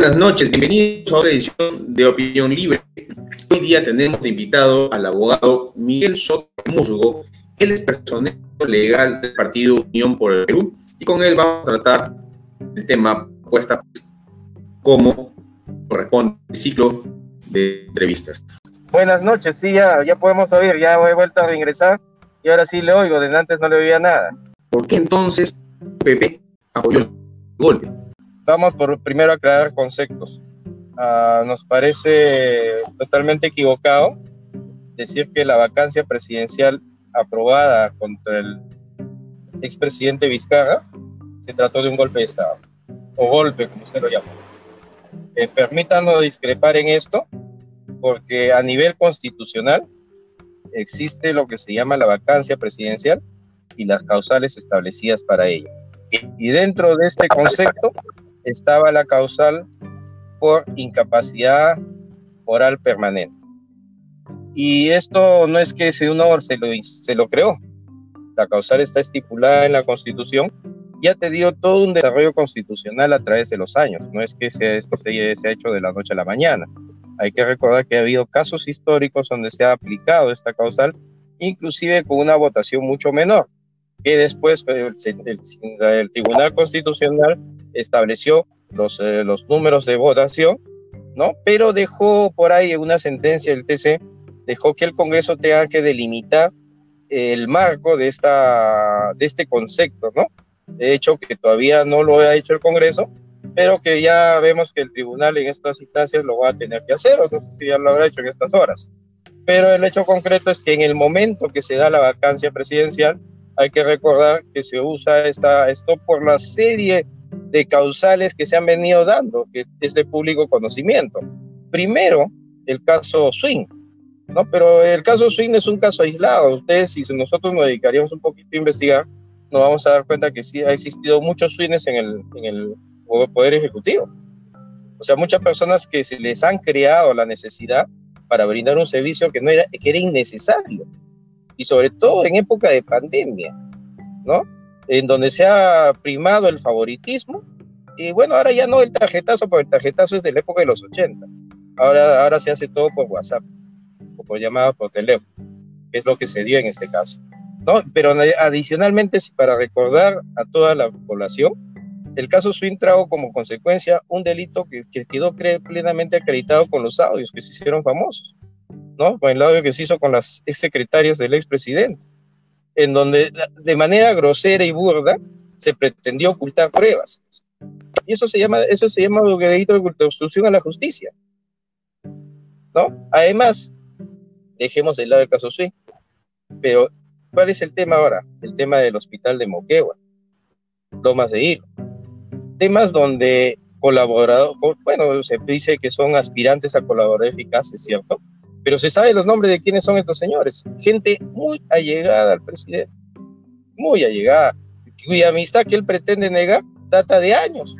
Buenas noches, bienvenidos a otra edición de Opinión Libre. Hoy día tenemos de invitado al abogado Miguel Soto Musgo, él es personero legal del partido Unión por el Perú, y con él vamos a tratar el tema puesta como corresponde al ciclo de entrevistas. Buenas noches, sí, ya, ya podemos oír, ya he vuelto a ingresar y ahora sí le oigo, de antes no le oía nada. ¿Por qué entonces Pepe apoyó el golpe? Vamos por primero aclarar conceptos. Uh, nos parece totalmente equivocado decir que la vacancia presidencial aprobada contra el expresidente Vizcarra se trató de un golpe de Estado, o golpe, como usted lo llama. Eh, permítanos discrepar en esto, porque a nivel constitucional existe lo que se llama la vacancia presidencial y las causales establecidas para ello. Y dentro de este concepto estaba la causal por incapacidad oral permanente. Y esto no es que uno se lo, se lo creó. La causal está estipulada en la Constitución. Ya te dio todo un desarrollo constitucional a través de los años. No es que esto se, se ha hecho de la noche a la mañana. Hay que recordar que ha habido casos históricos donde se ha aplicado esta causal, inclusive con una votación mucho menor, que después eh, el, Tribunal Constitucional estableció los, eh, los números de votación, ¿no? Pero dejó por ahí una sentencia del TC, dejó que el Congreso tenga que delimitar el marco de, esta, de este concepto, ¿no? De hecho, que todavía no lo ha hecho el Congreso, pero que ya vemos que el tribunal en estas instancias lo va a tener que hacer, o no sé si ya lo habrá hecho en estas horas. Pero el hecho concreto es que en el momento que se da la vacancia presidencial, hay que recordar que se usa esta, esto por la serie de causales que se han venido dando, que es de público conocimiento. Primero, el caso Swing, ¿no? Pero el caso Swing es un caso aislado. Ustedes, si nosotros nos dedicaríamos un poquito a investigar, nos vamos a dar cuenta que sí ha existido muchos swings en el, en el Poder Ejecutivo. O sea, muchas personas que se les han creado la necesidad para brindar un servicio que, no era, que era innecesario. Y sobre todo en época de pandemia, ¿no? en donde se ha primado el favoritismo. Y bueno, ahora ya no el tarjetazo, porque el tarjetazo es de la época de los 80. Ahora, ahora se hace todo por WhatsApp o por llamada por teléfono, es lo que se dio en este caso. ¿no? Pero adicionalmente, para recordar a toda la población, el caso Swing trajo como consecuencia un delito que, que quedó plenamente acreditado con los audios que se hicieron famosos, ¿no? Con el audio que se hizo con las ex secretarias del expresidente en donde de manera grosera y burda se pretendió ocultar pruebas. Y eso se llama, eso se llama delito de obstrucción a la justicia. ¿No? Además, dejemos de lado el caso sí, pero ¿cuál es el tema ahora? El tema del hospital de Moquegua, Lomas de Hilo. Temas donde colaborador, bueno, se dice que son aspirantes a colaborar eficaces, ¿cierto? Pero se sabe los nombres de quiénes son estos señores. Gente muy allegada al presidente, muy allegada, cuya amistad que él pretende negar data de años,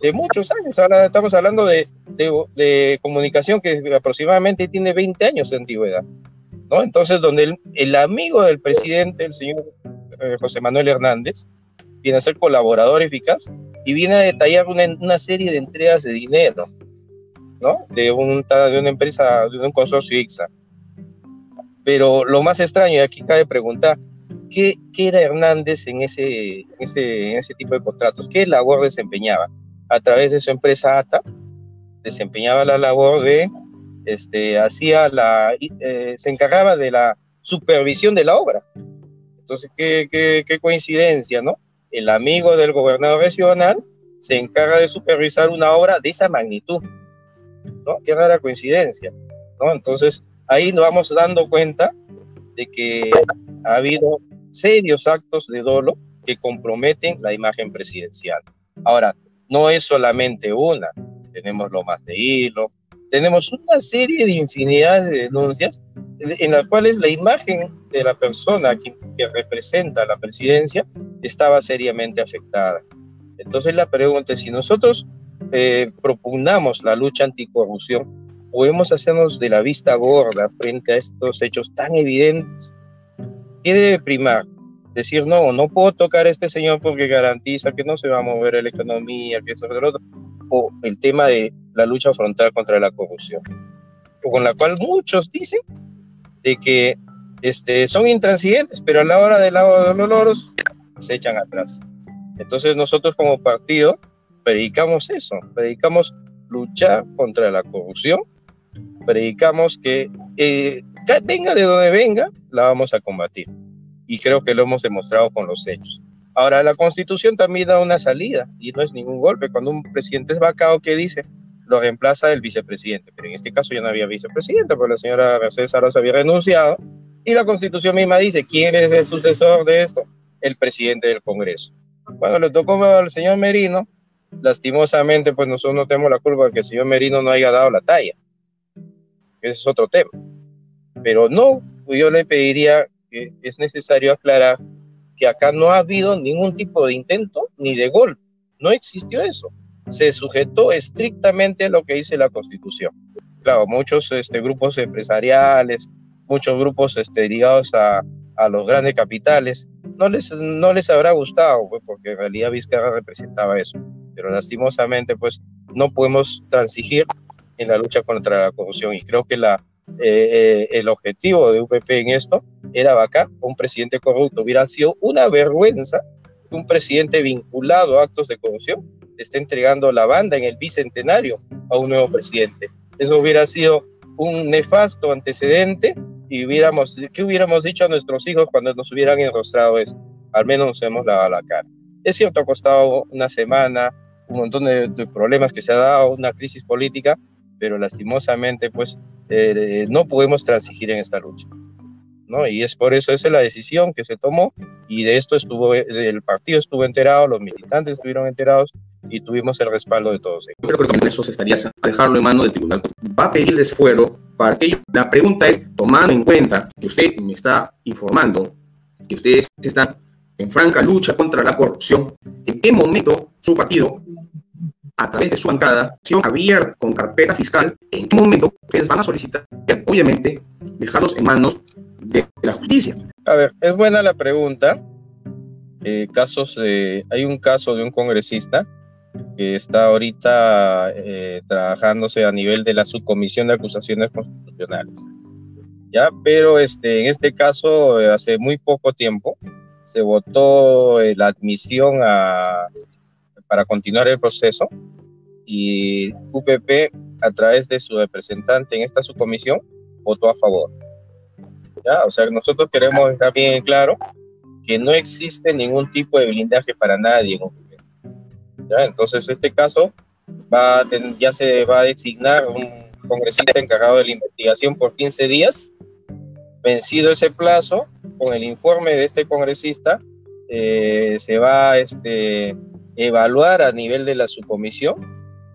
de muchos años. Ahora estamos hablando de, de, comunicación que aproximadamente tiene 20 años de antigüedad. ¿no? Entonces, donde el, el amigo del presidente, el señor eh, José Manuel Hernández, viene a ser colaborador eficaz y viene a detallar una, una serie de entregas de dinero ¿no? De, un, de una empresa, de un consorcio IXA. Pero lo más extraño, y aquí cabe preguntar, ¿qué, qué era Hernández en ese, ese, ese tipo de contratos? ¿Qué labor desempeñaba? A través de su empresa ATA, desempeñaba la labor de, este, hacía la, eh, se encargaba de la supervisión de la obra. Entonces, qué, qué, qué coincidencia, ¿no? El amigo del gobernador regional se encarga de supervisar una obra de esa magnitud. ¿No? Qué rara coincidencia. Entonces, ahí nos vamos dando cuenta de que ha habido serios actos de dolo que comprometen la imagen presidencial. Ahora, no es solamente una, tenemos lo más de hilo, tenemos una serie de infinidad de denuncias en las cuales la imagen de la persona que, que representa la presidencia estaba seriamente afectada. Entonces la pregunta es si nosotros eh, propugnamos la lucha anticorrupción, podemos hacernos de la vista gorda frente a estos hechos tan evidentes. ¿Qué debe primar? Decir, no, no puedo tocar a este señor porque garantiza que no se va a mover la economía, que eso, lo otro. o el tema de la lucha frontal contra la corrupción, con la cual muchos dicen de que este, son intransigentes, pero a la hora del lado de los loros se echan atrás. Entonces nosotros como partido predicamos eso, predicamos luchar contra la corrupción, predicamos que eh, venga de donde venga, la vamos a combatir. Y creo que lo hemos demostrado con los hechos. Ahora, la constitución también da una salida y no es ningún golpe. Cuando un presidente es vacado, ¿qué dice? Lo reemplaza el vicepresidente. Pero en este caso ya no había vicepresidente, porque la señora Mercedes Arosa había renunciado. Y la constitución misma dice, ¿quién es el sucesor de esto? El presidente del Congreso. Cuando le tocó al señor Merino, lastimosamente, pues nosotros no tenemos la culpa de que el señor Merino no haya dado la talla. Ese es otro tema. Pero no, yo le pediría que es necesario aclarar que acá no ha habido ningún tipo de intento ni de gol. No existió eso. Se sujetó estrictamente a lo que dice la Constitución. Claro, muchos este, grupos empresariales, muchos grupos este, ligados a, a los grandes capitales, no les, no les habrá gustado, pues, porque en realidad Vizcarra representaba eso. Pero lastimosamente, pues no podemos transigir en la lucha contra la corrupción. Y creo que la, eh, eh, el objetivo de UPP en esto era vacar un presidente corrupto. Hubiera sido una vergüenza que un presidente vinculado a actos de corrupción esté entregando la banda en el bicentenario a un nuevo presidente. Eso hubiera sido un nefasto antecedente y hubiéramos, ¿qué hubiéramos dicho a nuestros hijos cuando nos hubieran enrostrado eso? Al menos nos hemos lavado la cara. Es cierto, ha costado una semana, un montón de, problemas que se ha dado, una crisis política, pero lastimosamente, pues, eh, no podemos transigir en esta lucha. ¿no? Y es por eso esa es la decisión que se tomó y de esto estuvo, el partido estuvo enterado, los militantes estuvieron enterados y tuvimos el respaldo de todos ellos. Yo creo que con eso se estaría a dejarlo en manos del tribunal. Va a pedir desafuero para ello. La pregunta es, tomando en cuenta que usted me está informando que ustedes están en franca lucha contra la corrupción, ¿en qué momento su partido, a través de su bancada, abierta con carpeta fiscal, en qué momento ustedes van a solicitar, obviamente, dejarlos en manos de la justicia? A ver, es buena la pregunta. Eh, casos, hay un caso de un congresista que está ahorita eh, trabajándose a nivel de la subcomisión de acusaciones constitucionales. Ya, pero este, en este caso, eh, hace muy poco tiempo, se votó la admisión para continuar el proceso y UPP, a través de su representante en esta subcomisión, votó a favor. ¿ya? O sea, nosotros queremos dejar bien claro que no existe ningún tipo de blindaje para nadie. Entonces, este caso ya se va a designar un congresista encargado de la investigación por 15 días. Vencido ese plazo, con el informe de este congresista, eh, se va a este, evaluar a nivel de la subcomisión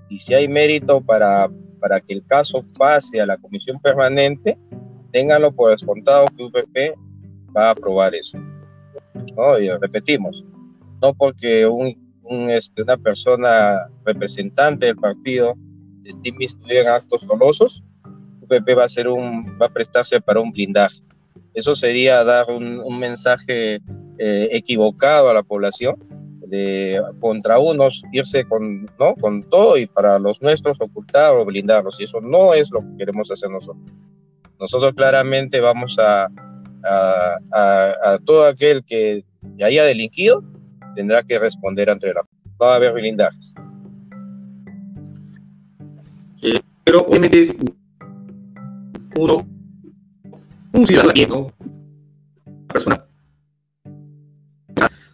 y si hay mérito para, para que el caso pase a la comisión permanente, ténganlo por descontado que UPP va a aprobar eso. ¿no? Y repetimos, no porque un, este, una persona representante del partido esté inmiscuida en actos dolosos, UPP va a, ser un, va a prestarse para un blindaje. Eso sería dar un, mensaje eh, equivocado a la población de contra unos irse con, ¿no? con todo y para los nuestros ocultar o blindarlos. Y eso no es lo que queremos hacer nosotros. Nosotros claramente vamos a, a, todo aquel que haya delinquido, tendrá que responder ante la... Va a haber blindajes. Eh, pero obviamente uno, un ciudadano, una persona,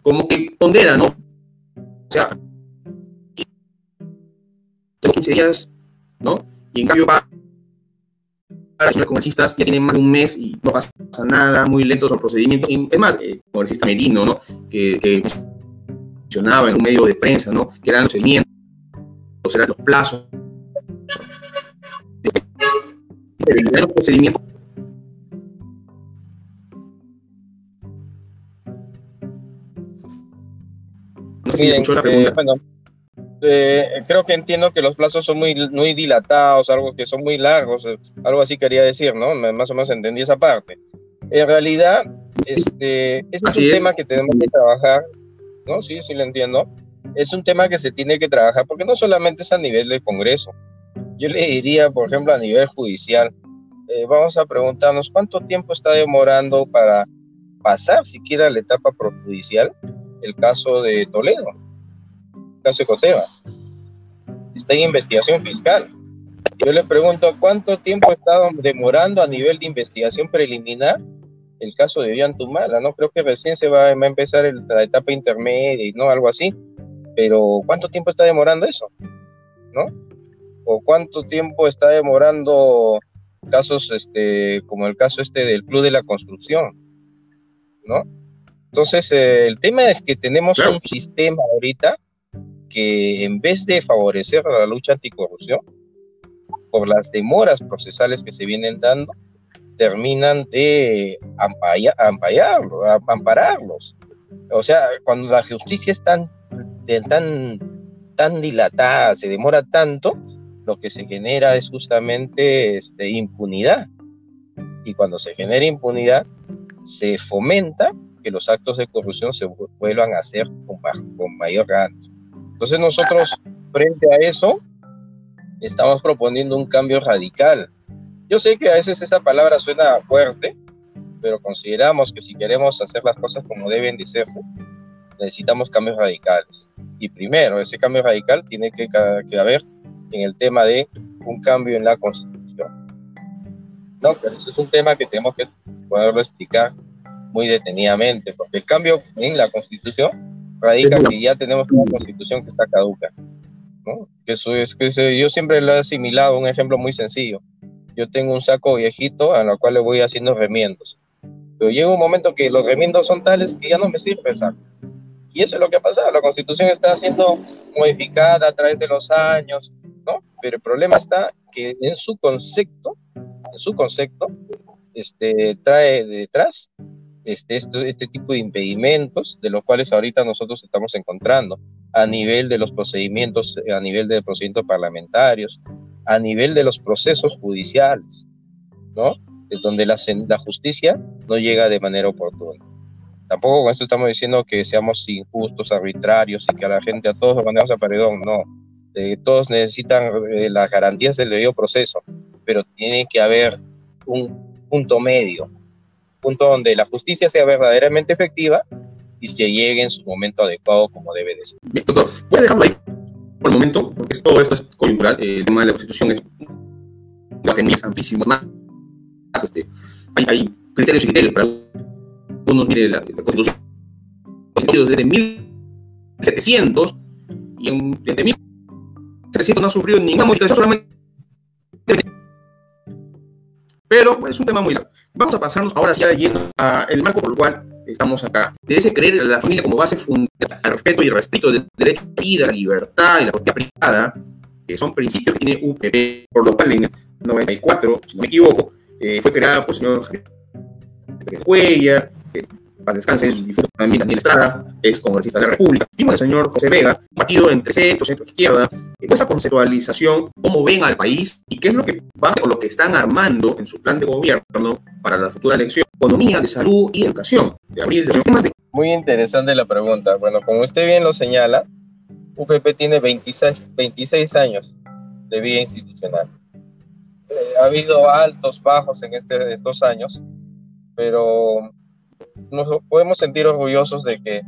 como que pondera, ¿no? O sea, tengo 15 días, ¿no? Y en cambio va los congresistas ya tienen más de un mes y no pasa nada, muy lentos los procedimientos. es más, el congresista Merino, ¿no? Que, que mencionaba en un medio de prensa, ¿no? Que eran los seguimientos, eran los plazos. los procedimientos La pregunta. Eh, bueno, eh, creo que entiendo que los plazos son muy, muy dilatados, algo que son muy largos, eh, algo así quería decir, ¿no? Más o menos entendí esa parte. En realidad, este, este es un tema que tenemos que trabajar, ¿no? Sí, sí lo entiendo. es un tema que se tiene que trabajar, porque no solamente es a nivel del Congreso. Yo le diría, por ejemplo, a nivel judicial, eh, vamos a preguntarnos cuánto tiempo está demorando para pasar siquiera la etapa projudicial el caso de Toledo, el caso de Coteva. Está en investigación fiscal. Yo le pregunto cuánto tiempo está demorando a nivel de investigación preliminar el caso de Ollantumala, ¿no? Creo que recién se va, a empezar la etapa intermedia y no algo así, pero ¿cuánto tiempo está demorando eso? ¿No? ¿O cuánto tiempo está demorando casos este, como el caso este del Club de la Construcción? ¿No? Entonces, eh, el tema es que tenemos un sistema ahorita que en vez de favorecer la lucha anticorrupción, por las demoras procesales que se vienen dando, terminan de ampararlos. O sea, cuando la justicia es tan, tan, tan dilatada, se demora tanto, lo que se genera es justamente este, impunidad. Y cuando se genera impunidad, se fomenta que los actos de corrupción se vuelvan a hacer con, mayor ganas. Entonces nosotros, frente a eso, estamos proponiendo un cambio radical. Yo sé que a veces esa palabra suena fuerte, pero consideramos que si queremos hacer las cosas como deben de necesitamos cambios radicales. Y primero, ese cambio radical tiene que, que haber en el tema de un cambio en la Constitución. No, pero ese es un tema que tenemos que poderlo explicar muy detenidamente, porque el cambio en la Constitución radica que ya tenemos una Constitución que está caduca. ¿no? Que eso es que yo siempre lo he asimilado un ejemplo muy sencillo. Yo tengo un saco viejito a lo cual le voy haciendo remiendos. Pero llega un momento que los remiendos son tales que ya no me sirve el saco. Y eso es lo que ha pasado. La constitución está siendo modificada a través de los años, ¿no? Pero el problema está que en su concepto, en su concepto, este, trae detrás este, este, tipo de impedimentos de los cuales ahorita nosotros estamos encontrando a nivel de los procedimientos, a nivel de procedimientos parlamentarios, a nivel de los procesos judiciales, ¿no? donde la, justicia no llega de manera oportuna. Tampoco con esto estamos diciendo que seamos injustos, arbitrarios y que a la gente, a todos los mandemos a paredón, no. Eh, todos necesitan eh, las garantías del debido proceso, pero tiene que haber un punto medio, punto donde la justicia sea verdaderamente efectiva y se llegue en su momento adecuado como debe de ser. Bien, doctor, voy a dejarlo ahí por el momento, porque todo esto es coyuntural, el tema de la constitución es es amplísimo, más, este, hay, hay, criterios y criterios, para uno mire la, la constitución desde 1700 y en, desde 1700 no ha sufrido ninguna modificación, solamente pero es un tema muy largo. Vamos a pasarnos ahora ya yendo al marco por el cual estamos acá. De ese creer en la familia como base fundamental, al respeto y respeto del derecho a vida, la libertad y la propiedad privada, que son principios que tiene UPP, por lo cual en el 94, si no me equivoco, eh, fue creada por el señor Javier eh, para descanse el difunto también Daniel Estrada, ex congresista de la República, y el señor José Vega, partido entre centro, centro izquierda, esa conceptualización, cómo ven al país y qué es lo que van o lo que están armando en su plan de gobierno para la futura elección, economía, de salud y educación, de abril de Muy interesante la pregunta. Bueno, como usted bien lo señala, UPP tiene 26, 26 años de vida institucional. Eh, ha habido altos, bajos en este, estos años, pero nos podemos sentir orgullosos de que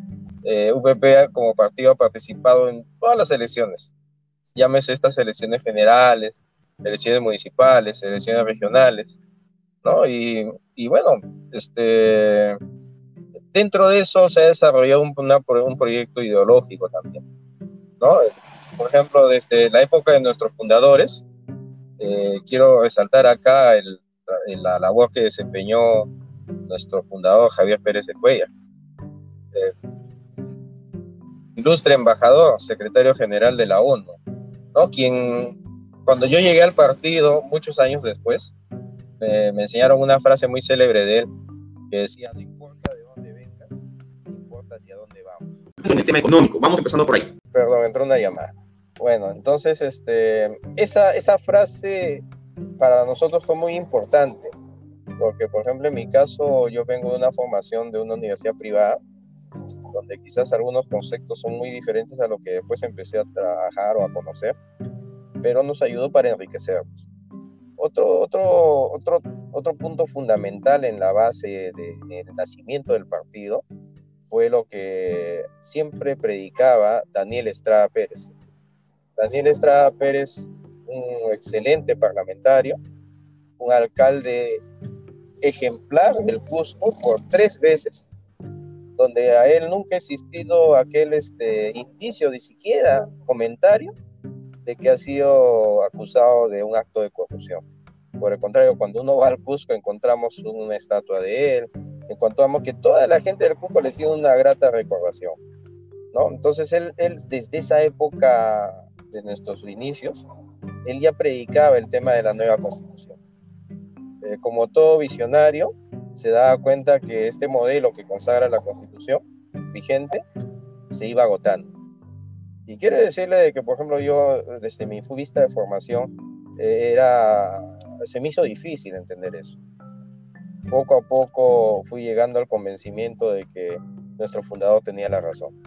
eh, VP como partido ha participado en todas las elecciones, llámese estas elecciones generales, elecciones municipales, elecciones regionales, ¿no? Y, y bueno, este, dentro de eso se ha desarrollado un, un proyecto ideológico también, ¿no? Por ejemplo, desde la época de nuestros fundadores, eh, quiero resaltar acá el, la labor que desempeñó nuestro fundador Javier Pérez de Cuellar. Eh, ilustre embajador, secretario general de la ONU, ¿no? quien cuando yo llegué al partido muchos años después, me enseñaron una frase muy célebre de él que decía, no importa de dónde vengas, importa hacia dónde vamos. En el tema económico, vamos empezando por ahí. Perdón, entró una llamada. Bueno, entonces este, esa, esa frase para nosotros fue muy importante, porque por ejemplo en mi caso yo vengo de una formación de una universidad privada, donde quizás algunos conceptos son muy diferentes a lo que después empecé a trabajar o a conocer, pero nos ayudó para enriquecernos. Otro, otro, otro, otro punto fundamental en la base del nacimiento del partido fue lo que siempre predicaba Daniel Estrada Pérez. Daniel Estrada Pérez, un excelente parlamentario, un alcalde ejemplar del Cusco por tres veces, donde a él nunca ha existido aquel este, indicio, ni siquiera comentario, de que ha sido acusado de un acto de corrupción. Por el contrario, cuando uno va al Cusco encontramos una estatua de él, encontramos que toda la gente del Cusco le tiene una grata recordación. ¿no? Entonces él, él desde esa época de nuestros inicios, él ya predicaba el tema de la nueva constitución. Eh, como todo visionario, se daba cuenta que este modelo que consagra la constitución vigente se iba agotando. Y quiero decirle que, por ejemplo, yo desde mi vista de formación, eh, era, se me hizo difícil entender eso. Poco a poco fui llegando al convencimiento de que nuestro fundador tenía la razón.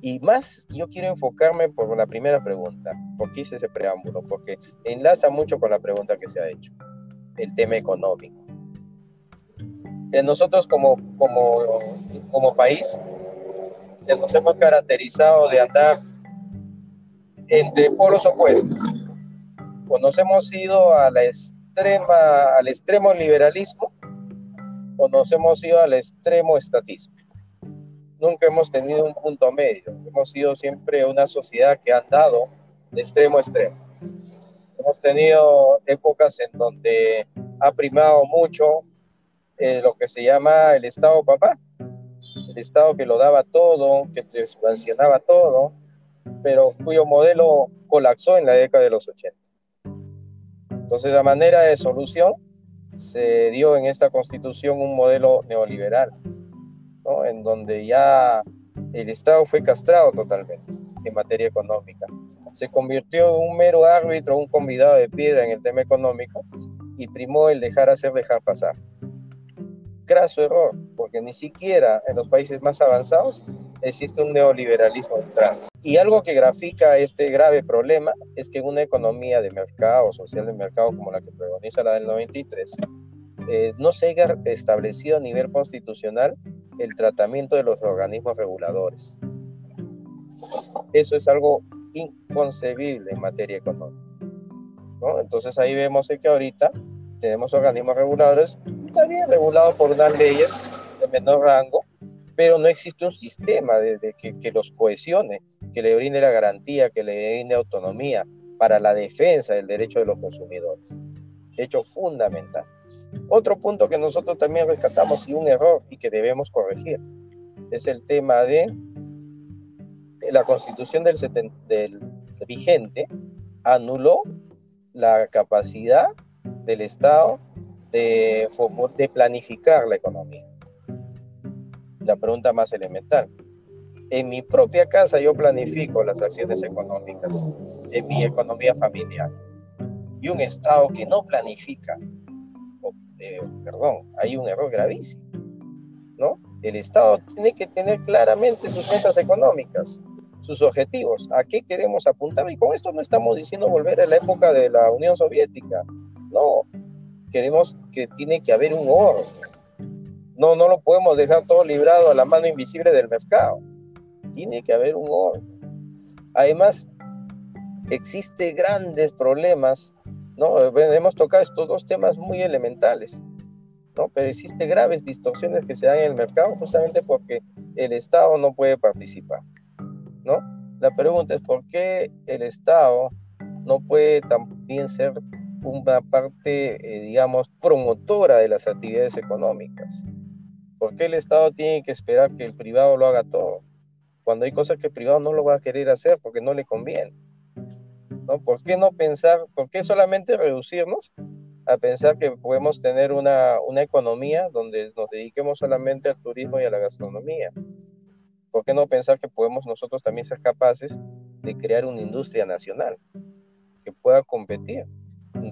Y más yo quiero enfocarme por la primera pregunta. ¿Por qué hice ese preámbulo? Porque enlaza mucho con la pregunta que se ha hecho, el tema económico. Eh, nosotros como, como, como país nos hemos caracterizado de andar entre polos opuestos. O nos hemos ido a la extrema, al extremo liberalismo o nos hemos ido al extremo estatismo nunca hemos tenido un punto medio. Hemos sido siempre una sociedad que ha andado de extremo a extremo. Hemos tenido épocas en donde ha primado mucho eh, lo que se llama el Estado papá, el Estado que lo daba todo, que te expansionaba todo, pero cuyo modelo colapsó en la década de los 80. Entonces, la manera de solución se dio en esta constitución un modelo neoliberal, en donde ya el Estado fue castrado totalmente en materia económica. Se convirtió en un mero árbitro, un convidado de piedra en el tema económico y primó el dejar hacer, dejar pasar. Craso error, porque ni siquiera en los países más avanzados existe un neoliberalismo trans. Y algo que grafica este grave problema es que una economía de mercado, social de mercado como la que preconiza la del 93, eh, no se haya establecido a nivel constitucional el tratamiento de los organismos reguladores. Eso es algo inconcebible en materia económica. Entonces ahí vemos que ahorita tenemos organismos reguladores, también regulados por unas leyes de menor rango, pero no existe un sistema de, que, que, los cohesione, que le brinde la garantía, que le brinde autonomía para la defensa del derecho de los consumidores. Hecho fundamental. Otro punto que nosotros también rescatamos y un error y que debemos corregir es el tema de la constitución del, vigente anuló la capacidad del Estado de, planificar la economía. La pregunta más elemental. En mi propia casa yo planifico las acciones económicas, en mi economía familiar. Y un Estado que no planifica eh, perdón, hay un error gravísimo, ¿no? El Estado tiene que tener claramente sus metas económicas, sus objetivos, a qué queremos apuntar. Y con esto no estamos diciendo volver a la época de la Unión Soviética, no. Queremos que tiene que haber un orden. No, no lo podemos dejar todo librado a la mano invisible del mercado. Tiene que haber un orden. Además, existen grandes problemas ¿no? Hemos tocado estos dos temas muy elementales, ¿no? Pero existen graves distorsiones que se dan en el mercado justamente porque el Estado no puede participar, ¿no? La pregunta es por qué el Estado no puede también ser una parte, eh, digamos, promotora de las actividades económicas. ¿Por qué el Estado tiene que esperar que el privado lo haga todo? Cuando hay cosas que el privado no lo va a querer hacer porque no le conviene. ¿no? ¿Por qué no pensar, por qué solamente reducirnos a pensar que podemos tener una, una economía donde nos dediquemos solamente al turismo y a la gastronomía? ¿Por qué no pensar que podemos nosotros también ser capaces de crear una industria nacional que pueda competir?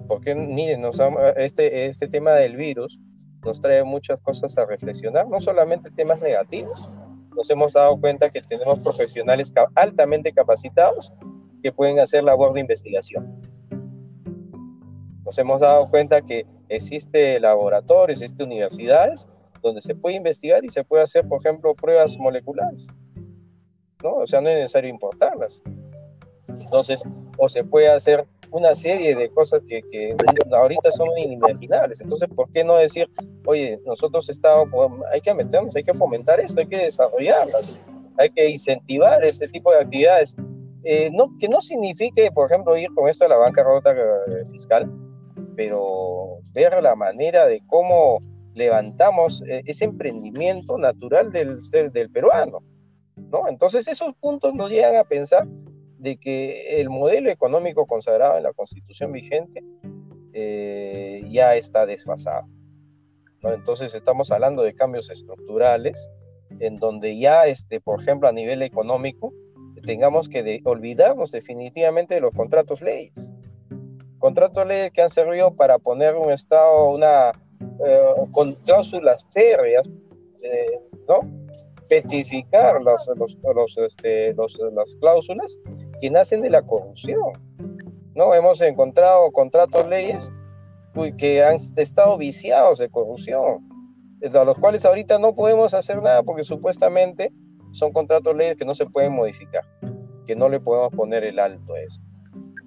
Porque, miren, nos, este, este tema del virus nos trae muchas cosas a reflexionar, no solamente temas negativos, nos hemos dado cuenta que tenemos profesionales altamente capacitados que pueden hacer labor de investigación. Nos hemos dado cuenta que existe laboratorios, existe universidades donde se puede investigar y se puede hacer, por ejemplo, pruebas moleculares. ¿no? O sea, no es necesario importarlas. Entonces, o se puede hacer una serie de cosas que, que ahorita son inimaginables. Entonces, ¿por qué no decir, oye, nosotros estamos, hay que meternos, hay que fomentar esto, hay que desarrollarlas, hay que incentivar este tipo de actividades? Eh, no, que no signifique, por ejemplo, ir con esto a la bancarrota eh, fiscal, pero ver la manera de cómo levantamos eh, ese emprendimiento natural del, del peruano. ¿no? Entonces esos puntos nos llegan a pensar de que el modelo económico consagrado en la constitución vigente eh, ya está desfasado. Entonces estamos hablando de cambios estructurales en donde ya, este, por ejemplo, a nivel económico, tengamos que olvidarnos definitivamente de los contratos leyes. Contratos leyes que han servido para poner un Estado, una, eh, con cláusulas férreas, eh, ¿no? petificar los, los, este, los, las cláusulas que nacen de la corrupción. ¿no? Hemos encontrado contratos leyes que han estado viciados de corrupción, a los cuales ahorita no podemos hacer nada porque supuestamente son contratos leyes que no se pueden modificar, que no le podemos poner el alto a eso.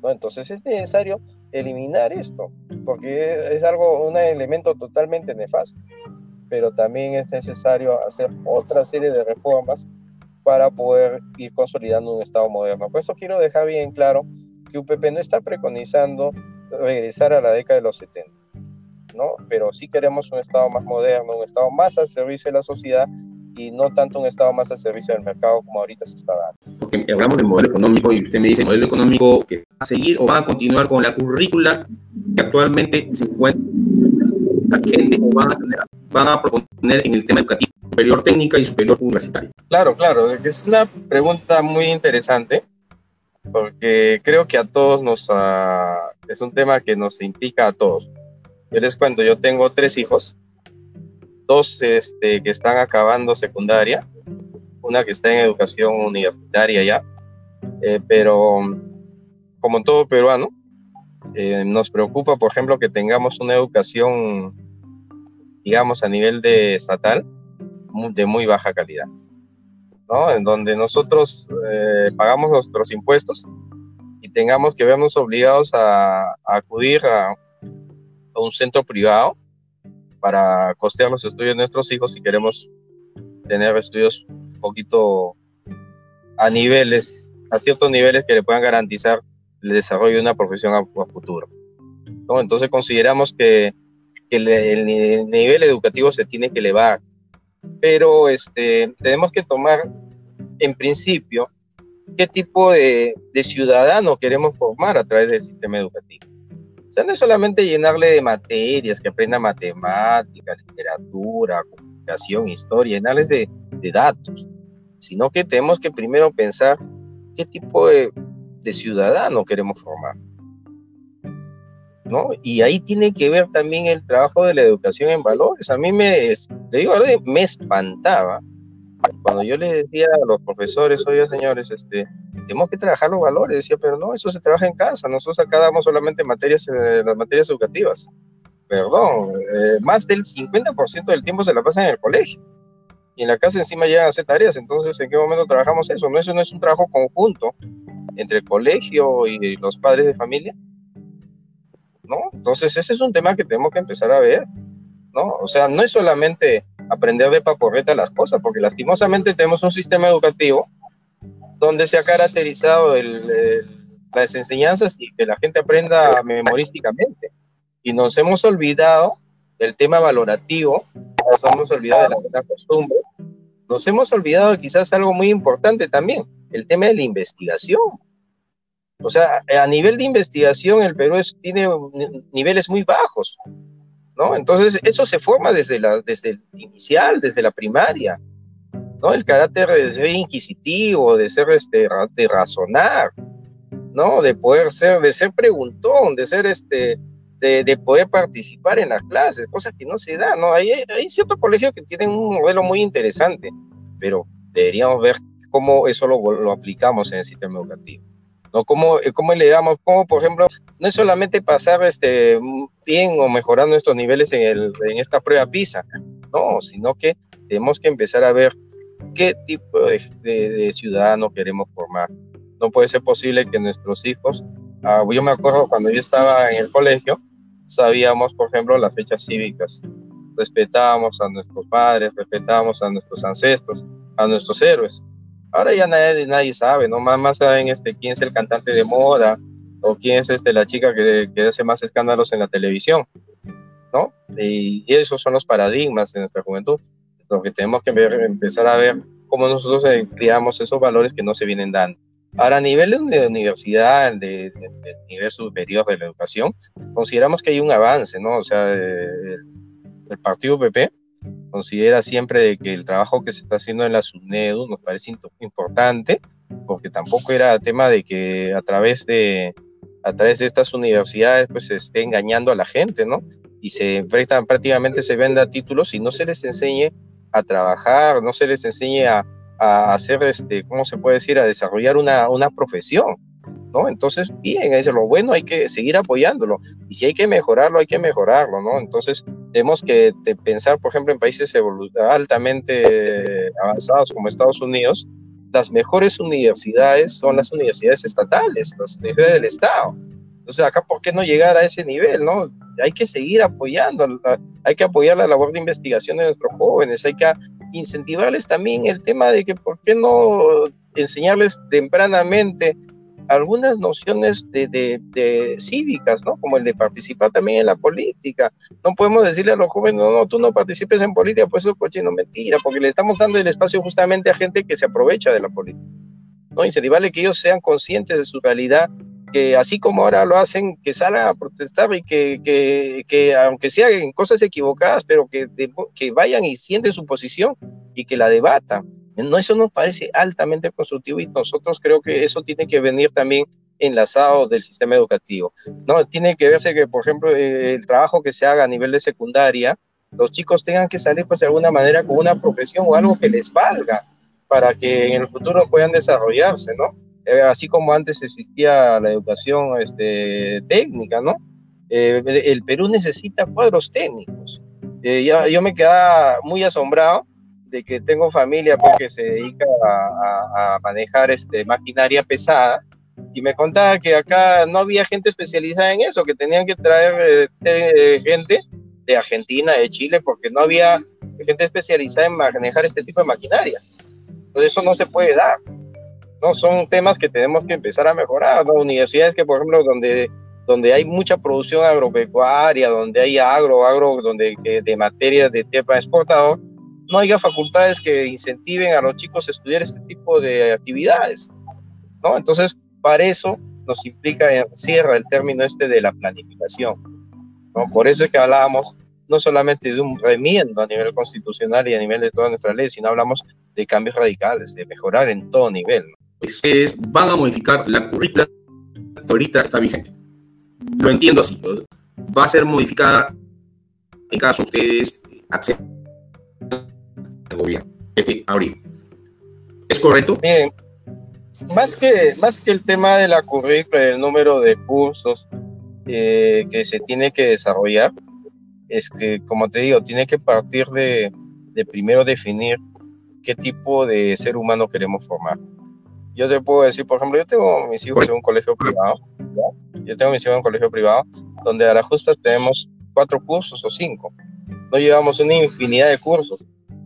Entonces es necesario eliminar esto, porque es algo, un elemento totalmente nefasto pero también es necesario hacer otra serie de reformas para poder ir consolidando un Estado moderno. Por esto quiero dejar bien claro que UPP no está preconizando regresar a la década de los 70, ¿no? Pero sí queremos un Estado más moderno, un Estado más al servicio de la sociedad y no tanto un Estado más al servicio del mercado como ahorita se está dando. Porque hablamos del modelo económico y usted me dice, modelo económico que va a seguir o va a continuar con la currícula que actualmente se encuentra la gente o van a tener van a proponer en el tema educativo superior técnica y superior universitario? Claro, claro, es una pregunta muy interesante porque creo que a todos nos uh, es un tema que nos implica a todos. Yo les cuento, yo tengo tres hijos, dos este, que están acabando secundaria, una que está en educación universitaria ya, eh, pero como todo peruano, eh, nos preocupa, por ejemplo, que tengamos una educación digamos, a nivel de estatal, de muy baja calidad, ¿no? En donde nosotros eh, pagamos nuestros impuestos y tengamos que vernos obligados a, acudir a, un centro privado para costear los estudios de nuestros hijos si queremos tener estudios un poquito a niveles, a ciertos niveles que le puedan garantizar el desarrollo de una profesión a, futuro. Entonces consideramos que que el, nivel educativo se tiene que elevar, pero este, tenemos que tomar en principio qué tipo de, de ciudadano queremos formar a través del sistema educativo. O sea, no es solamente llenarle de materias, que aprenda matemática, literatura, comunicación, historia, llenarles de, de datos, sino que tenemos que primero pensar qué tipo de, de ciudadano queremos formar. ¿no? Y ahí tiene que ver también el trabajo de la educación en valores. A mí me, le digo, me espantaba cuando yo les decía a los profesores, oye señores, este, tenemos que trabajar los valores, decía, pero no, eso se trabaja en casa, nosotros acá damos solamente materias, eh, las materias educativas. Perdón, eh, más del 50% del tiempo se la pasa en el colegio. Y en la casa encima llegan a hacer tareas, entonces ¿en qué momento trabajamos eso? No, eso no es un trabajo conjunto entre el colegio y los padres de familia. ¿no? Entonces ese es un tema que tenemos que empezar a ver, ¿no? O sea, no es solamente aprender de paporreta las cosas, porque lastimosamente tenemos un sistema educativo donde se ha caracterizado las enseñanzas y que la gente aprenda memorísticamente. Y nos hemos olvidado del tema valorativo, nos hemos olvidado de la buena costumbre, nos hemos olvidado quizás algo muy importante también, el tema de la investigación. O sea, a nivel de investigación el Perú tiene niveles muy bajos, ¿no? Entonces eso se forma desde, la, desde el inicial, desde la primaria, ¿no? El carácter de ser inquisitivo, de ser, este, de razonar, ¿no? De poder ser, de ser preguntón, de ser, este, de, poder participar en las clases, cosas que no se da, ¿no? Hay, hay ciertos colegios que tienen un modelo muy interesante, pero deberíamos ver cómo eso lo, lo aplicamos en el sistema educativo. ¿No? ¿Cómo, cómo le damos, cómo, por ejemplo, no es solamente pasar este, bien o mejorar nuestros niveles en, el, en esta prueba PISA, no, sino que tenemos que empezar a ver qué tipo de, de, ciudadano queremos formar. No puede ser posible que nuestros hijos, ah, yo me acuerdo cuando yo estaba en el colegio, sabíamos, por ejemplo, las fechas cívicas, respetábamos a nuestros padres, respetábamos a nuestros ancestros, a nuestros héroes. Ahora ya nadie, nadie sabe, ¿no? Más, más saben este, quién es el cantante de moda o quién es este, la chica que, que hace más escándalos en la televisión, ¿no? Y, y, esos son los paradigmas de nuestra juventud. Lo que tenemos que ver, empezar a ver cómo nosotros criamos esos valores que no se vienen dando. Ahora, a nivel de universidad, de, de, de, nivel superior de la educación, consideramos que hay un avance, ¿no? O sea, el, el partido PP considera siempre que el trabajo que se está haciendo en la SUNEDU nos parece importante, porque tampoco era tema de que a través de, a través de estas universidades pues se esté engañando a la gente, ¿no? Y se prestan, prácticamente se venda títulos y no se les enseñe a trabajar, no se les enseñe a, a hacer, este, ¿cómo se puede decir?, a desarrollar una, una profesión. ¿No? Entonces, bien, es lo bueno hay que seguir apoyándolo. Y si hay que mejorarlo, hay que mejorarlo, ¿no? Entonces, tenemos que pensar, por ejemplo, en países altamente avanzados como Estados Unidos, las mejores universidades son las universidades estatales, las universidades del Estado. Entonces, acá, ¿por qué no llegar a ese nivel, no? Hay que seguir apoyando, hay que apoyar la labor de investigación de nuestros jóvenes, hay que incentivarles también el tema de que, ¿por qué no enseñarles tempranamente algunas nociones de, de, de, cívicas, ¿no? Como el de participar también en la política. No podemos decirle a los jóvenes, no, no, tú no participes en política, pues eso es cochino, mentira, porque le estamos dando el espacio justamente a gente que se aprovecha de la política. ¿no? Incentivarle que ellos sean conscientes de su realidad, que así como ahora lo hacen, que salgan a protestar y que, que, que aunque sean cosas equivocadas, pero que, que vayan y sienten su posición y que la debatan no, eso nos parece altamente constructivo y nosotros creo que eso tiene que venir también enlazado del sistema educativo. No, tiene que verse que, por ejemplo, eh, el trabajo que se haga a nivel de secundaria, los chicos tengan que salir, pues, de alguna manera con una profesión o algo que les valga para que en el futuro puedan desarrollarse, ¿no? Eh, así como antes existía la educación este, técnica, ¿no? Eh, el Perú necesita cuadros técnicos. Eh, yo, yo me quedaba muy asombrado de que tengo familia porque se dedica a, a, manejar este, maquinaria pesada y me contaba que acá no había gente especializada en eso, que tenían que traer eh, gente de Argentina, de Chile, porque no había gente especializada en manejar este tipo de maquinaria. Entonces eso no se puede dar. No son temas que tenemos que empezar a mejorar. ¿no? Universidades que, por ejemplo, donde donde hay mucha producción agropecuaria, donde hay agro, agro, donde de materias de tema exportador, no haya facultades que incentiven a los chicos a estudiar este tipo de actividades, ¿no? Entonces, para eso nos implica, cierra el término este de la planificación, ¿no? Por eso es que hablábamos no solamente de un remiendo a nivel constitucional y a nivel de todas nuestras leyes, sino hablamos de cambios radicales, de mejorar en todo nivel. ¿no? Ustedes van a modificar la currícula que ahorita está vigente. Lo entiendo así. Va a ser modificada en caso ustedes acceden gobierno. ¿Es correcto? Bien. Más que, más que el tema de la currícula, el número de cursos eh, que se tiene que desarrollar, es que, como te digo, tiene que partir de, de primero definir qué tipo de ser humano queremos formar. Yo te puedo decir, por ejemplo, yo tengo mis hijos en un colegio privado, yo tengo mis hijos en un colegio privado, donde a la justa tenemos cuatro cursos o cinco. No llevamos una infinidad de cursos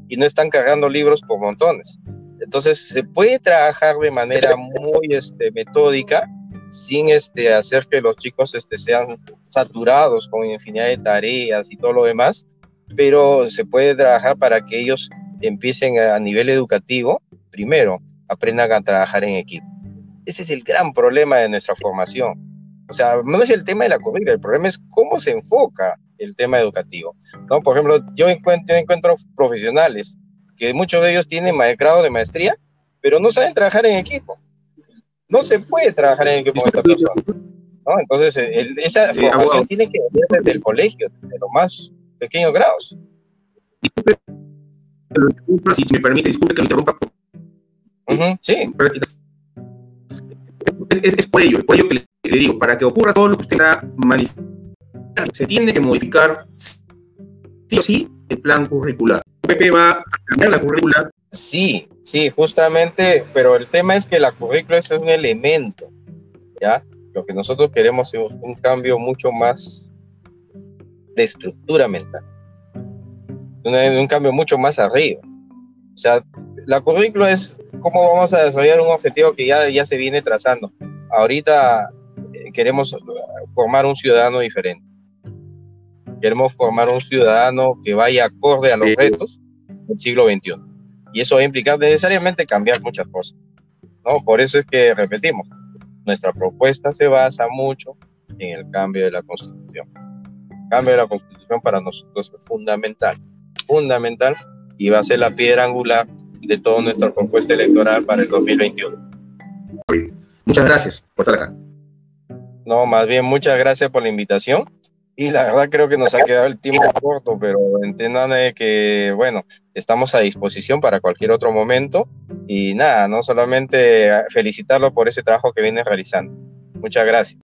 y no están cargando libros por montones. Entonces se puede trabajar de manera muy este, metódica sin este, hacer que los chicos este, sean saturados con infinidad de tareas y todo lo demás, pero se puede trabajar para que ellos empiecen a, a nivel educativo, primero, aprendan a trabajar en equipo. Ese es el gran problema de nuestra formación. O sea, no es el tema de la currícula, el problema es cómo se enfoca el tema educativo. ¿no? Por ejemplo, yo encuentro, yo encuentro profesionales que muchos de ellos tienen grado de maestría, pero no saben trabajar en equipo. No se puede trabajar en equipo con esta persona. ¿no? Entonces, el, esa sí, formación tiene que venir desde el colegio, desde los más pequeños grados. Si me permite, disculpe que me interrumpa, sí. Es, por ello, por ello que le, digo, para que ocurra todo lo que usted ha manifestado, se tiene que modificar sí o sí el plan curricular. PP va a cambiar la currícula. Sí, sí, justamente, pero el tema es que la currícula es un elemento, ¿ya? Lo que nosotros queremos es un cambio mucho más de estructura mental, un, un cambio mucho más arriba. O sea, la currícula es cómo vamos a desarrollar un objetivo que ya, ya se viene trazando. Ahorita eh, queremos formar un ciudadano diferente. Queremos formar un ciudadano que vaya acorde a los retos del siglo XXI. Y eso va a implicar necesariamente cambiar muchas cosas. ¿no? Por eso es que repetimos, nuestra propuesta se basa mucho en el cambio de la Constitución. El cambio de la Constitución para nosotros es fundamental, fundamental y va a ser la piedra angular de toda nuestra propuesta electoral para el 2021. Muchas gracias por estar acá. No, más bien muchas gracias por la invitación. Y la verdad creo que nos ha quedado el tiempo corto, pero entiendan que, bueno, estamos a disposición para cualquier otro momento. Y nada, no solamente felicitarlo por ese trabajo que viene realizando. Muchas gracias.